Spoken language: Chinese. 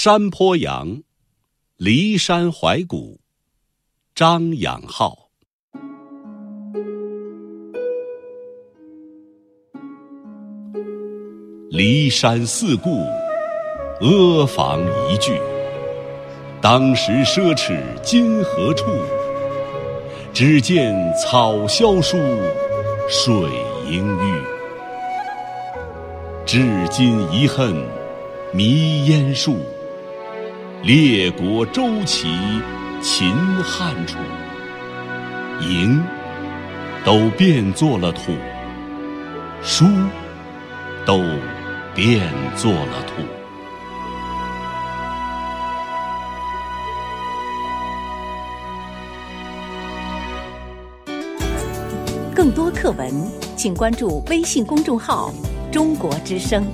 山坡羊，骊山怀古，张养浩。骊山四顾，阿房一聚。当时奢侈今何处？只见草萧疏，水阴郁。至今遗恨，迷烟树。列国周齐，秦汉楚，赢都变作了土，输都变作了土。更多课文，请关注微信公众号“中国之声”。